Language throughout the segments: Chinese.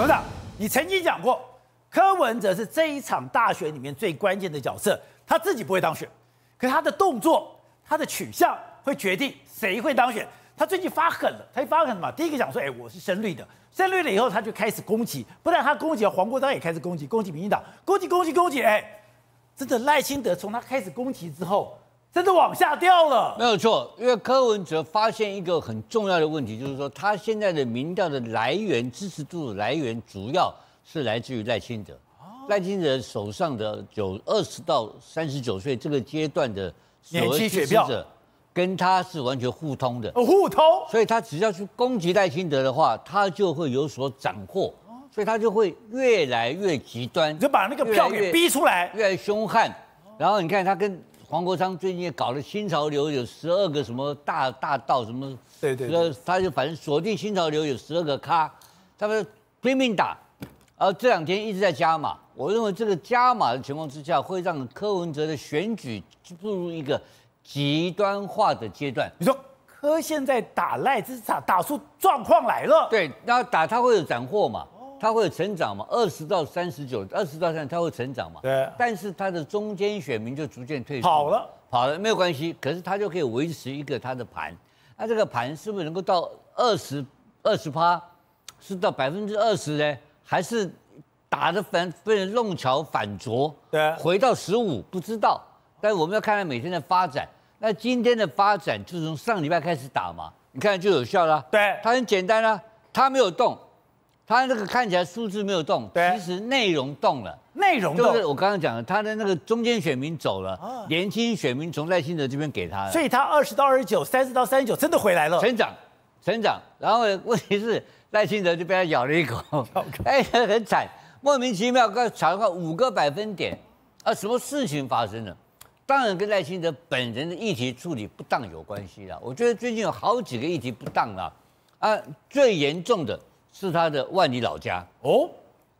董事长，你曾经讲过，柯文哲是这一场大选里面最关键的角色，他自己不会当选，可他的动作、他的取向会决定谁会当选。他最近发狠了，他一发狠什么？第一个讲说，哎，我是深绿的，深绿了以后，他就开始攻击，不但他攻击黄国昌，也开始攻击，攻击民进党，攻击攻击攻击，哎，真的赖清德从他开始攻击之后。真的往下掉了，没有错，因为柯文哲发现一个很重要的问题，就是说他现在的民调的来源、支持度的来源，主要是来自于赖清德。赖清德手上的有二十到三十九岁这个阶段的年轻选票，跟他是完全互通的，互通。所以他只要去攻击赖清德的话，他就会有所斩获，所以他就会越来越极端，就把那个票给逼出来，越来越凶悍。然后你看他跟。黄国昌最近也搞了新潮流，有十二个什么大大道什么，对对，对，他就反正锁定新潮流有十二个咖，他们拼命打，然后这两天一直在加码。我认为这个加码的情况之下，会让柯文哲的选举步入一个极端化的阶段。你说柯现在打赖之场打出状况来了？对，然后打他会有斩获嘛？他会成长嘛？二十到三十九，二十到三十，他会成长嘛？对。但是它的中间选民就逐渐退出。跑了，跑了没有关系。可是它就可以维持一个它的盘。那这个盘是不是能够到二十二十趴？是到百分之二十呢？还是打的反被人弄巧反拙？对。回到十五不知道。但我们要看看每天的发展。那今天的发展就是从上礼拜开始打嘛？你看就有效了。对。它很简单啊，它没有动。他那个看起来数字没有动，其实内容动了。内容动，就是我刚刚讲的，他的那个中间选民走了，啊、年轻选民从赖清德这边给他了，所以他二十到二十九，三十到三十九，真的回来了，成长，成长。然后问题是赖清德就被他咬了一口，哎，很惨，莫名其妙，刚才了五个百分点，啊，什么事情发生了？当然跟赖清德本人的议题处理不当有关系了。我觉得最近有好几个议题不当了，啊，最严重的。是他的万里老家哦，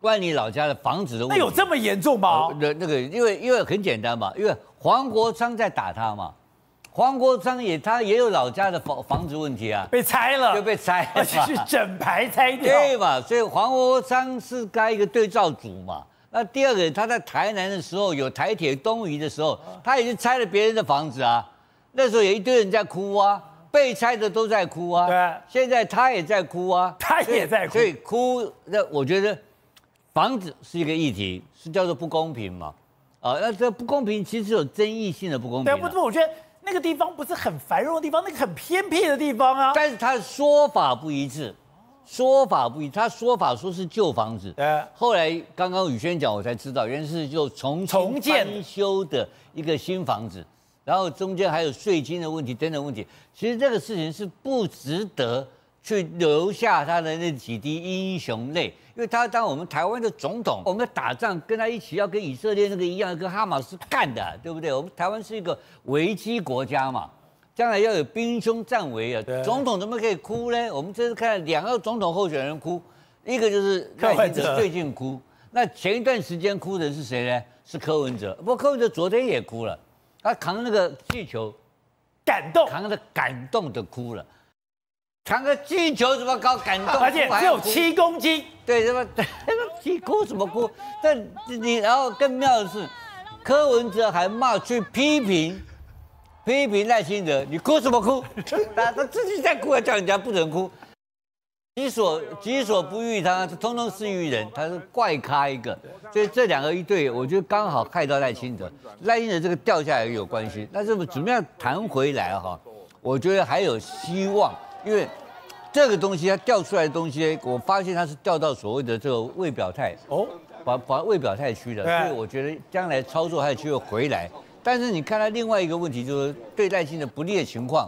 万里老家的房子的问题，那有这么严重吗？那那个，因为因为很简单嘛，因为黄国昌在打他嘛，黄国昌也他也有老家的房房子问题啊，被拆了，就被拆，而且是整排拆掉，对嘛？所以黄国昌是该一个对照组嘛。那第二个，他在台南的时候有台铁东移的时候，他也是拆了别人的房子啊，那时候有一堆人在哭啊。被拆的都在哭啊！对，现在他也在哭啊，他也在哭。所以哭，那我觉得房子是一个议题，是叫做不公平嘛？啊，那这不公平其实有争议性的不公平。对，不是，我觉得那个地方不是很繁荣的地方，那个很偏僻的地方啊。但是他的说法不一致，说法不一致。他说法说是旧房子，对。后来刚刚宇轩讲，我才知道，原来是就重重建修的一个新房子。然后中间还有税金的问题等等问题，其实这个事情是不值得去留下他的那几滴英雄泪，因为他当我们台湾的总统，我们打仗跟他一起要跟以色列那个一样，跟哈马斯干的，对不对？我们台湾是一个危机国家嘛，将来要有兵凶战危啊，总统怎么可以哭呢？我们这次看两个总统候选人哭，一个就是赖清德最近哭，那前一段时间哭的是谁呢？是柯文哲，不过柯文哲昨天也哭了。他扛那个气球，感动，扛着感动的哭了。扛个气球怎么搞感动？而且只有七公斤，对，什么？你哭什么哭？但你然后更妙的是，柯文哲还骂去批评，批评赖清德，你哭什么哭？他他自己在哭，还叫人家不准哭。己所己所不欲，他通通施于人，他是怪咖一个，所以这两个一对，我觉得刚好害到赖清德，赖清德这个掉下来也有关系。但是怎么样弹回来哈？我觉得还有希望，因为这个东西它掉出来的东西，我发现它是掉到所谓的这个未表态哦，把把未表态区的，所以我觉得将来操作还有机会回来。但是你看他另外一个问题，就是对赖清德不利的情况，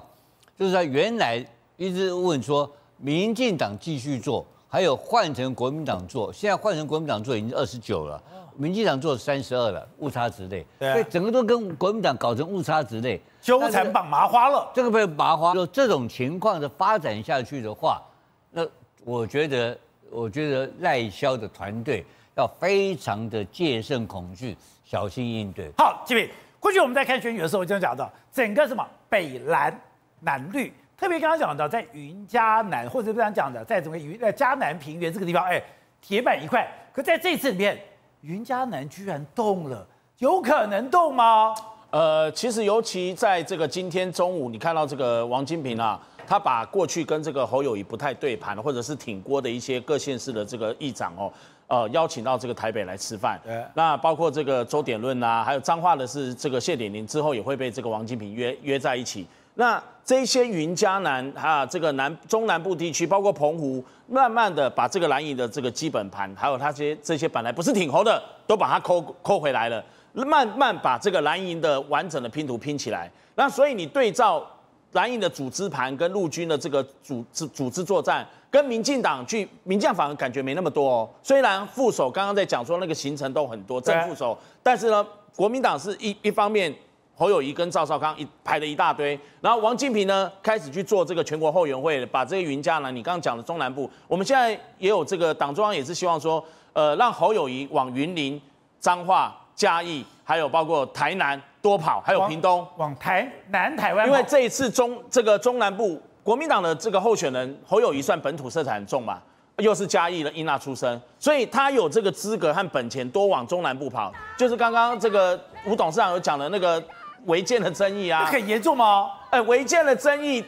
就是他原来一直问说。民进党继续做，还有换成国民党做。现在换成国民党做已经二十九了，民进党做三十二了，误差值内。对，所以整个都跟国民党搞成误差值内，纠缠绑麻花了。这个被麻花，就这种情况的发展下去的话，那我觉得，我觉得赖萧的团队要非常的戒慎恐惧，小心应对。好，这边过去我们在看选举的时候，我经常讲到整个什么北蓝南绿。特别刚刚讲到，在云嘉南或者这样讲的，在整个云呃嘉南平原这个地方，哎，铁板一块。可在这次里面，云嘉南居然动了，有可能动吗？呃，其实尤其在这个今天中午，你看到这个王金平啊，他把过去跟这个侯友宜不太对盘，或者是挺郭的一些各县市的这个议长哦，呃，邀请到这个台北来吃饭。那包括这个周点论啊，还有彰化的是这个谢点林之后也会被这个王金平约约在一起。那这些云嘉南啊，这个南中南部地区，包括澎湖，慢慢的把这个蓝营的这个基本盘，还有他这些这些本来不是挺侯的，都把它抠抠回来了。慢慢把这个蓝营的完整的拼图拼起来，那所以你对照蓝营的组织盘跟陆军的这个组织组织作战，跟民进党去，民进反而感觉没那么多哦。虽然副手刚刚在讲说那个行程都很多，正副手，但是呢，国民党是一一方面侯友谊跟赵少康一排了一大堆，然后王金平呢开始去做这个全国后援会，把这个云嘉南，你刚刚讲的中南部，我们现在也有这个党中央也是希望说，呃，让侯友谊往云林彰化。嘉义，还有包括台南多跑，还有屏东往，往台南台湾。因为这一次中这个中南部国民党的这个候选人侯友谊算本土色彩很重嘛，又是嘉义的英娜出身，所以他有这个资格和本钱多往中南部跑。就是刚刚这个吴董事长有讲的那个违建的争议啊，很严重吗？哎，违建的争议，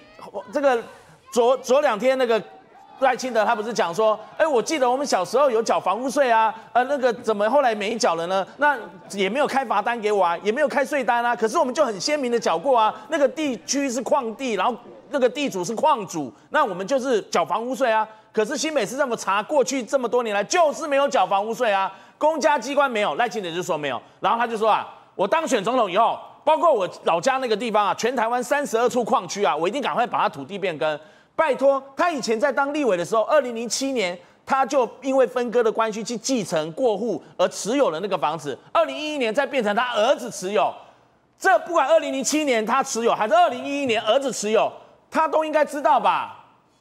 这个昨昨两天那个。赖清德他不是讲说，哎，我记得我们小时候有缴房屋税啊，呃，那个怎么后来没缴了呢？那也没有开罚单给我啊，也没有开税单啊。可是我们就很鲜明的缴过啊，那个地区是矿地，然后那个地主是矿主，那我们就是缴房屋税啊。可是新北市这么查过去这么多年来就是没有缴房屋税啊，公家机关没有，赖清德就说没有，然后他就说啊，我当选总统以后，包括我老家那个地方啊，全台湾三十二处矿区啊，我一定赶快把它土地变更。拜托，他以前在当立委的时候，二零零七年他就因为分割的关系去继承过户而持有了那个房子。二零一一年再变成他儿子持有，这不管二零零七年他持有还是二零一一年儿子持有，他都应该知道吧？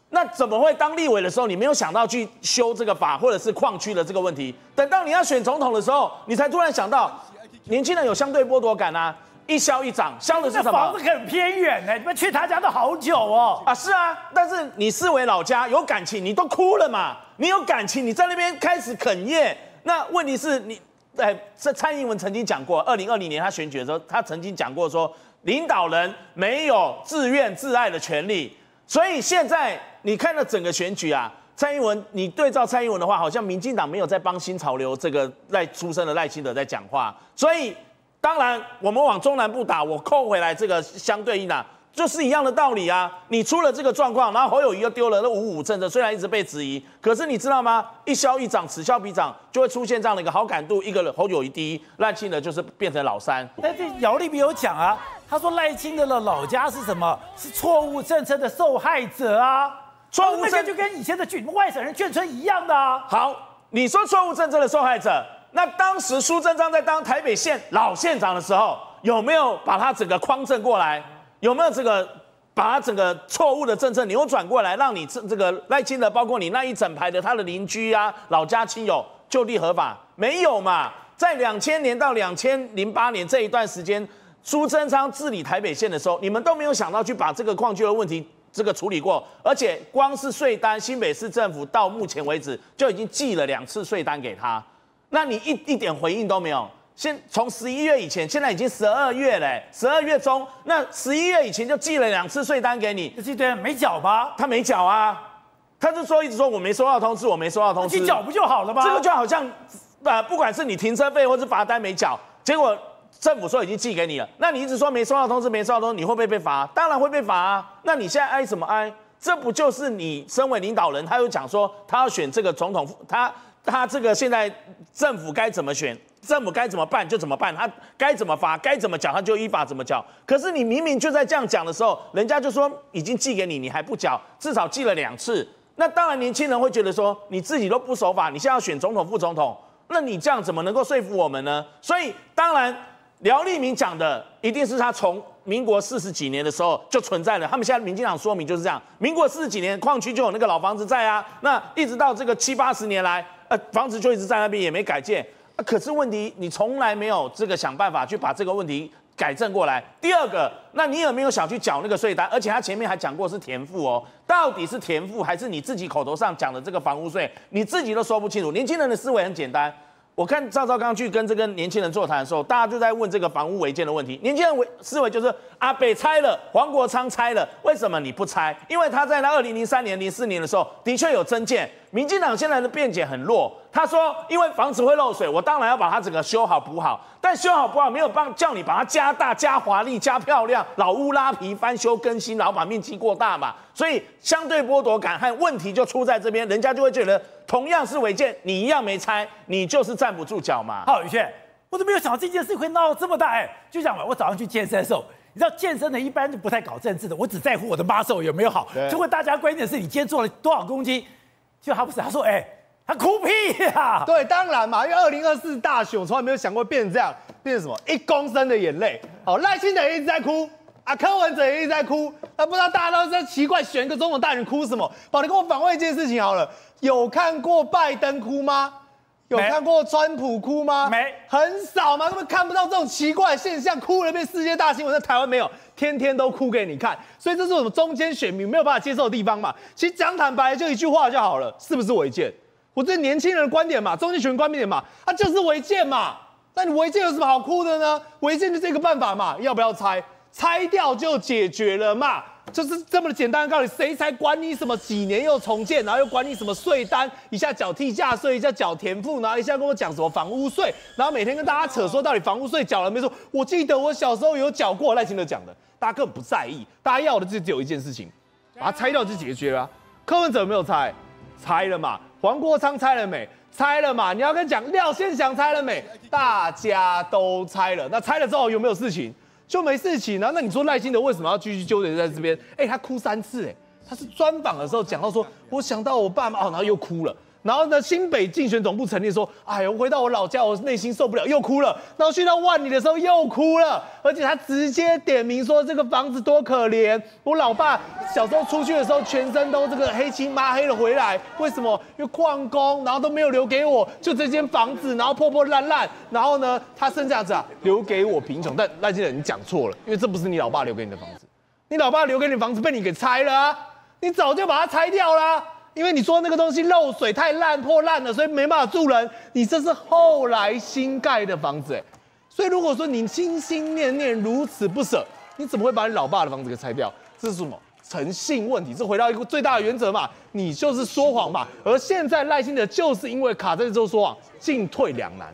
那怎么会当立委的时候你没有想到去修这个法或者是矿区的这个问题？等到你要选总统的时候，你才突然想到，年轻人有相对剥夺感啊。一消一长，消的是什么？房子很偏远呢，你们去他家都好久哦。啊，是啊，但是你视为老家有感情，你都哭了嘛？你有感情，你在那边开始哽咽。那问题是你，哎，这蔡英文曾经讲过，二零二零年他选举的时候，他曾经讲过说，领导人没有自怨自艾的权利。所以现在你看到整个选举啊，蔡英文，你对照蔡英文的话，好像民进党没有在帮新潮流这个赖出生的赖清德在讲话，所以。当然，我们往中南部打，我扣回来这个相对应啊，就是一样的道理啊。你出了这个状况，然后侯友谊又丢了那五五政策，虽然一直被质疑，可是你知道吗？一消一长，此消彼长，就会出现这样的一个好感度。一个侯友谊第一，赖清德就是变成老三。但是姚立明有讲啊，他说赖清德的老家是什么？是错误政策的受害者啊。错误政策就跟以前的眷外省人眷村一样的啊。好，你说错误政策的受害者。那当时苏贞昌在当台北县老县长的时候，有没有把他整个匡正过来？有没有这个把他整个错误的政策扭转过来，让你这这个赖清德，包括你那一整排的他的邻居啊、老家亲友就地合法？没有嘛？在两千年到两千零八年这一段时间，苏贞昌治理台北县的时候，你们都没有想到去把这个矿区的问题这个处理过，而且光是税单，新北市政府到目前为止就已经寄了两次税单给他。那你一一点回应都没有。现从十一月以前，现在已经十二月嘞，十二月中，那十一月以前就寄了两次税单给你，这对没缴吧？他没缴啊，他就说一直说我没收到通知，我没收到通知，你缴不就好了吗？这个就好像，呃，不管是你停车费或是罚单没缴，结果政府说已经寄给你了，那你一直说没收到通知，没收到通知，你会不会被罚？当然会被罚啊。那你现在挨什么挨？这不就是你身为领导人，他又讲说他要选这个总统，他。他这个现在政府该怎么选，政府该怎么办就怎么办，他该怎么罚，该怎么缴，他就依法怎么缴。可是你明明就在这样讲的时候，人家就说已经寄给你，你还不缴，至少寄了两次。那当然，年轻人会觉得说你自己都不守法，你现在要选总统、副总统，那你这样怎么能够说服我们呢？所以，当然廖立明讲的一定是他从民国四十几年的时候就存在了。他们现在民进党说明就是这样，民国四十几年矿区就有那个老房子在啊，那一直到这个七八十年来。呃，房子就一直在那边，也没改建。啊，可是问题，你从来没有这个想办法去把这个问题改正过来。第二个，那你有没有想去缴那个税单？而且他前面还讲过是田赋哦，到底是田赋还是你自己口头上讲的这个房屋税？你自己都说不清楚。年轻人的思维很简单。我看赵少康去跟这个年轻人座谈的时候，大家就在问这个房屋违建的问题。年轻人思维就是阿北拆了，黄国昌拆了，为什么你不拆？因为他在那二零零三年、零四年的时候，的确有增建。民进党现在的辩解很弱，他说因为房子会漏水，我当然要把它整个修好补好。但修好补好没有帮叫你把它加大、加华丽、加漂亮，老屋拉皮、翻修更新，然后把面积过大嘛。所以相对剥夺感和问题就出在这边，人家就会觉得同样是违建，你一样没拆，你就是站不住脚嘛。好，宇轩，我都没有想到这件事会闹这么大哎。就这样吧，我早上去健身的时候，你知道健身的一般就不太搞政治的，我只在乎我的 muscle 有没有好。就会大家关键是你今天做了多少公斤。就他不是，他说，哎、他哭屁呀、啊！对，当然嘛，因为二零二四大选，我从来没有想过变成这样，变成什么一公升的眼泪。好，赖清德一直在哭，啊，柯文哲也一直在哭，那不知道大家都在奇怪，选一个总统大人哭什么？好，你跟我反问一件事情好了，有看过拜登哭吗？有看过川普哭吗？没，很少嘛，根本看不到这种奇怪的现象，哭了变世界大新闻，在台湾没有，天天都哭给你看，所以这是我们中间选民没有办法接受的地方嘛。其实讲坦白，就一句话就好了，是不是违建？我这年轻人的观点嘛，中间选民观点嘛，它就是违建嘛。那你违建有什么好哭的呢？违建就这个办法嘛，要不要拆？拆掉就解决了嘛。就是这么简单，告诉你，谁才管你什么几年又重建，然后又管你什么税单，一下缴地价税，一下缴田赋，然后一下跟我讲什么房屋税，然后每天跟大家扯说到底房屋税缴了没说？我记得我小时候有缴过，赖清德讲的，大家根本不在意，大家要的就只有一件事情，把它拆掉就解决了。柯文哲没有拆？拆了嘛。黄国昌拆了没？拆了嘛。你要跟讲廖先祥拆了没？大家都拆了。那拆了之后有没有事情？就没事情啊？那你说赖清德为什么要继续纠结在这边？哎，他哭三次，哎，他是专访的时候讲到说，我想到我爸妈，哦，然后又哭了。然后呢，新北竞选总部成立说，哎呦，回到我老家，我内心受不了，又哭了。然后去到万里的时候又哭了，而且他直接点名说这个房子多可怜。我老爸小时候出去的时候，全身都这个黑漆抹黑了回来，为什么？因为矿工，然后都没有留给我，就这间房子，然后破破烂烂。然后呢，他剩这样子啊，留给我贫穷。但赖清德，你讲错了，因为这不是你老爸留给你的房子，你老爸留给你的房子被你给拆了啊，你早就把它拆掉了。因为你说那个东西漏水太烂破烂了，所以没办法住人。你这是后来新盖的房子，哎，所以如果说你心心念念如此不舍，你怎么会把你老爸的房子给拆掉？这是什么诚信问题？这回到一个最大的原则嘛，你就是说谎嘛。而现在赖清德就是因为卡在这之后说谎，进退两难。